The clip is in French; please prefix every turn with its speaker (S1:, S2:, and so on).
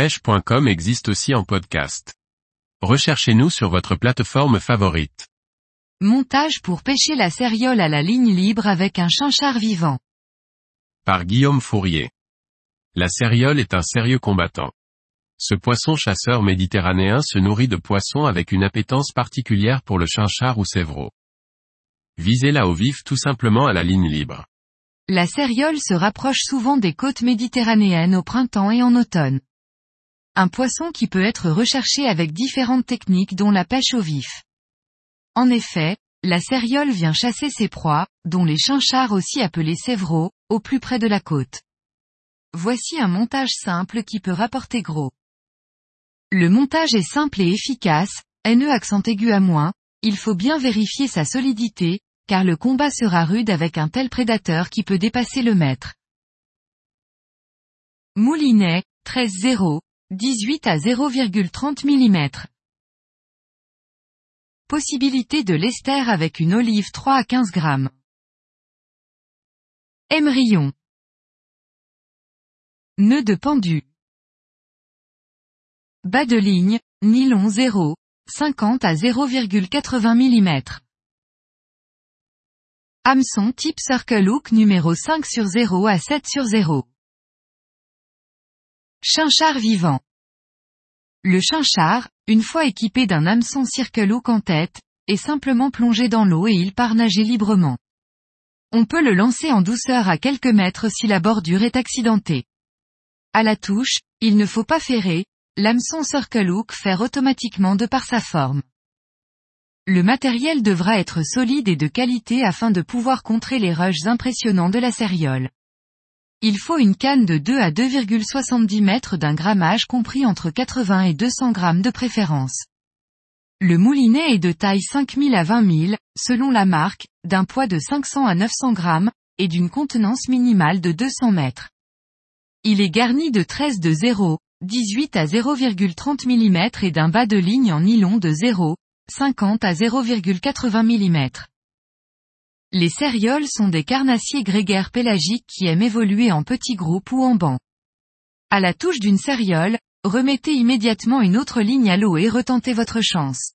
S1: pêche.com existe aussi en podcast. Recherchez-nous sur votre plateforme favorite.
S2: Montage pour pêcher la céréole à la ligne libre avec un chinchard vivant.
S1: Par Guillaume Fourier. La céréole est un sérieux combattant. Ce poisson chasseur méditerranéen se nourrit de poissons avec une appétence particulière pour le chinchard ou sévreau. Visez-la au vif tout simplement à la ligne libre.
S2: La céréole se rapproche souvent des côtes méditerranéennes au printemps et en automne. Un poisson qui peut être recherché avec différentes techniques dont la pêche au vif. En effet, la céréole vient chasser ses proies, dont les chinchards aussi appelés sévreaux, au plus près de la côte. Voici un montage simple qui peut rapporter gros. Le montage est simple et efficace, NE accent aigu à moins, il faut bien vérifier sa solidité, car le combat sera rude avec un tel prédateur qui peut dépasser le mètre. Moulinet, 13-0, 18 à 0,30 mm. Possibilité de lester avec une olive 3 à 15 g. Émerillon. Nœud de pendu. Bas de ligne, nylon 0, 50 à 0,80 mm. Hameçon type Circle Hook numéro 5 sur 0 à 7 sur 0. Chinchard vivant. Le chinchard, une fois équipé d'un hameçon Circle Hook en tête, est simplement plongé dans l'eau et il part nager librement. On peut le lancer en douceur à quelques mètres si la bordure est accidentée. À la touche, il ne faut pas ferrer, l'hameçon Circle Hook fait automatiquement de par sa forme. Le matériel devra être solide et de qualité afin de pouvoir contrer les rushs impressionnants de la céréole. Il faut une canne de 2 à 2,70 mètres d'un grammage compris entre 80 et 200 grammes de préférence. Le moulinet est de taille 5000 à 20 000, selon la marque, d'un poids de 500 à 900 grammes, et d'une contenance minimale de 200 mètres. Il est garni de 13 de 0, 18 à 0,30 mm et d'un bas de ligne en nylon de 0, 50 à 0,80 mm. Les cérioles sont des carnassiers grégaires pélagiques qui aiment évoluer en petits groupes ou en bancs. À la touche d'une cériole, remettez immédiatement une autre ligne à l'eau et retentez votre chance.